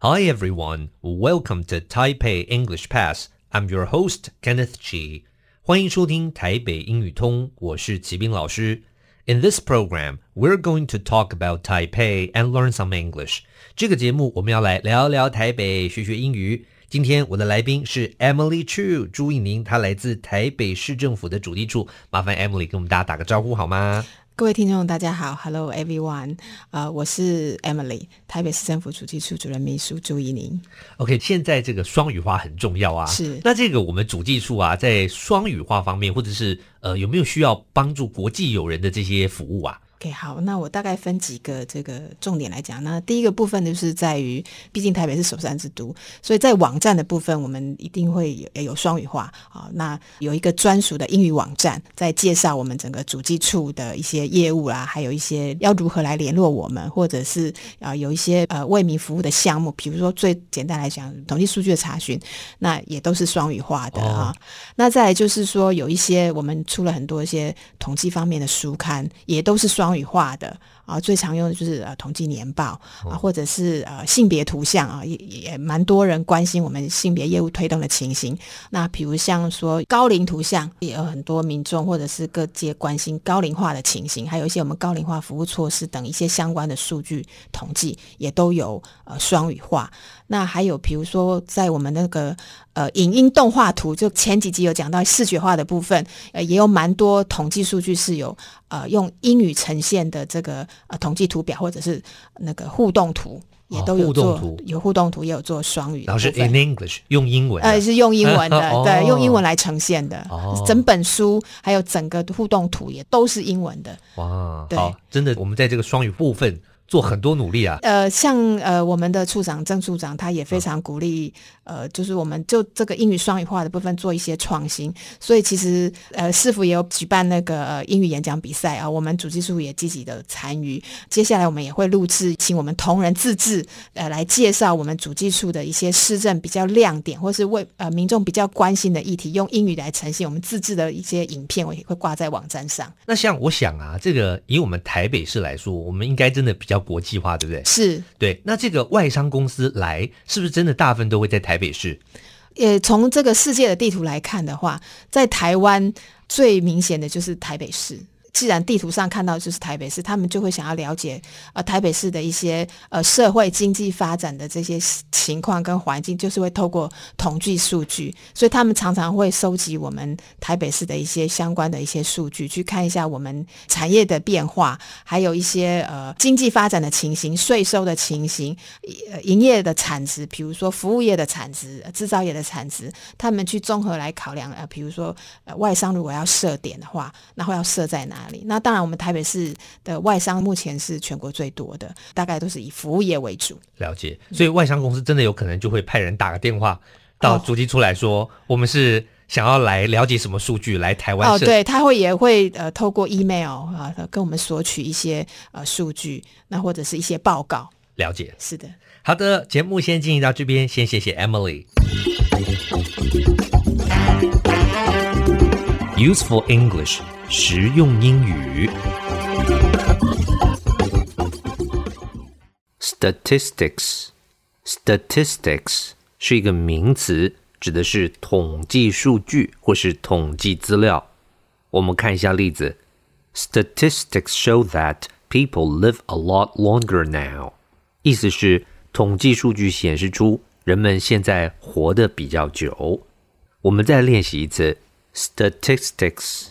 Hi everyone, welcome to Taipei English Pass. I'm your host Kenneth Chi. 欢迎收听台北英语通，我是齐斌老师。In this program, we're going to talk about Taipei and learn some English. 这个节目我们要来聊聊台北，学学英语。今天我的来宾是 Emily Chu 朱以宁，她来自台北市政府的主计处。麻烦 Emily 跟我们大家打个招呼好吗？ 各位听众，大家好，Hello everyone，啊、uh，我是 Emily，台北市政府主计处主任秘书朱怡宁。OK，现在这个双语化很重要啊，是。那这个我们主计处啊，在双语化方面，或者是呃，有没有需要帮助国际友人的这些服务啊？OK，好，那我大概分几个这个重点来讲。那第一个部分就是在于，毕竟台北是首善之都，所以在网站的部分，我们一定会有有双语化啊。那有一个专属的英语网站，在介绍我们整个主机处的一些业务啦，还有一些要如何来联络我们，或者是啊有一些呃为民服务的项目，比如说最简单来讲，统计数据的查询，那也都是双语化的啊。Oh. 那再来就是说，有一些我们出了很多一些统计方面的书刊，也都是双。双语化的啊，最常用的就是呃统计年报啊，或者是呃性别图像啊，也也蛮多人关心我们性别业务推动的情形。那比如像说高龄图像，也有很多民众或者是各界关心高龄化的情形，还有一些我们高龄化服务措施等一些相关的数据统计，也都有呃双语化。那还有比如说在我们那个呃影音动画图，就前几集有讲到视觉化的部分，呃也有蛮多统计数据是有呃用英语呈现的这个。呃，统计图表或者是那个互动图也都有做，哦、有互动图也有做双语，然后是 in English 用英文，呃，是用英文的，哦、对，用英文来呈现的，哦、整本书还有整个互动图也都是英文的。哇，对，真的，我们在这个双语部分。做很多努力啊，呃，像呃我们的处长郑处长，他也非常鼓励，呃，就是我们就这个英语双语化的部分做一些创新，所以其实呃市府也有举办那个、呃、英语演讲比赛啊，我们主技术也积极的参与，接下来我们也会录制，请我们同仁自制，呃，来介绍我们主技术的一些市政比较亮点，或是为呃民众比较关心的议题，用英语来呈现，我们自制的一些影片，我也会挂在网站上。那像我想啊，这个以我们台北市来说，我们应该真的比较。国际化对不对？是对。那这个外商公司来，是不是真的大部分都会在台北市？也从这个世界的地图来看的话，在台湾最明显的就是台北市。既然地图上看到就是台北市，他们就会想要了解呃台北市的一些呃社会经济发展的这些情况跟环境，就是会透过统计数据，所以他们常常会收集我们台北市的一些相关的一些数据，去看一下我们产业的变化，还有一些呃经济发展的情形、税收的情形、呃营业的产值，比如说服务业的产值、制造业的产值，他们去综合来考量呃，比如说呃外商如果要设点的话，那会要设在哪？那当然，我们台北市的外商目前是全国最多的，大概都是以服务业为主。了解，所以外商公司真的有可能就会派人打个电话到主计处来说，哦、我们是想要来了解什么数据来台湾。哦，对，他会也会呃透过 email 啊跟我们索取一些呃数据，那或者是一些报告。了解，是的。好的，节目先进行到这边，先谢谢 Emily。Useful English。实用英语，statistics，statistics 是一个名词，指的是统计数据或是统计资料。我们看一下例子，statistics show that people live a lot longer now。意思是统计数据显示出人们现在活得比较久。我们再练习一次，statistics。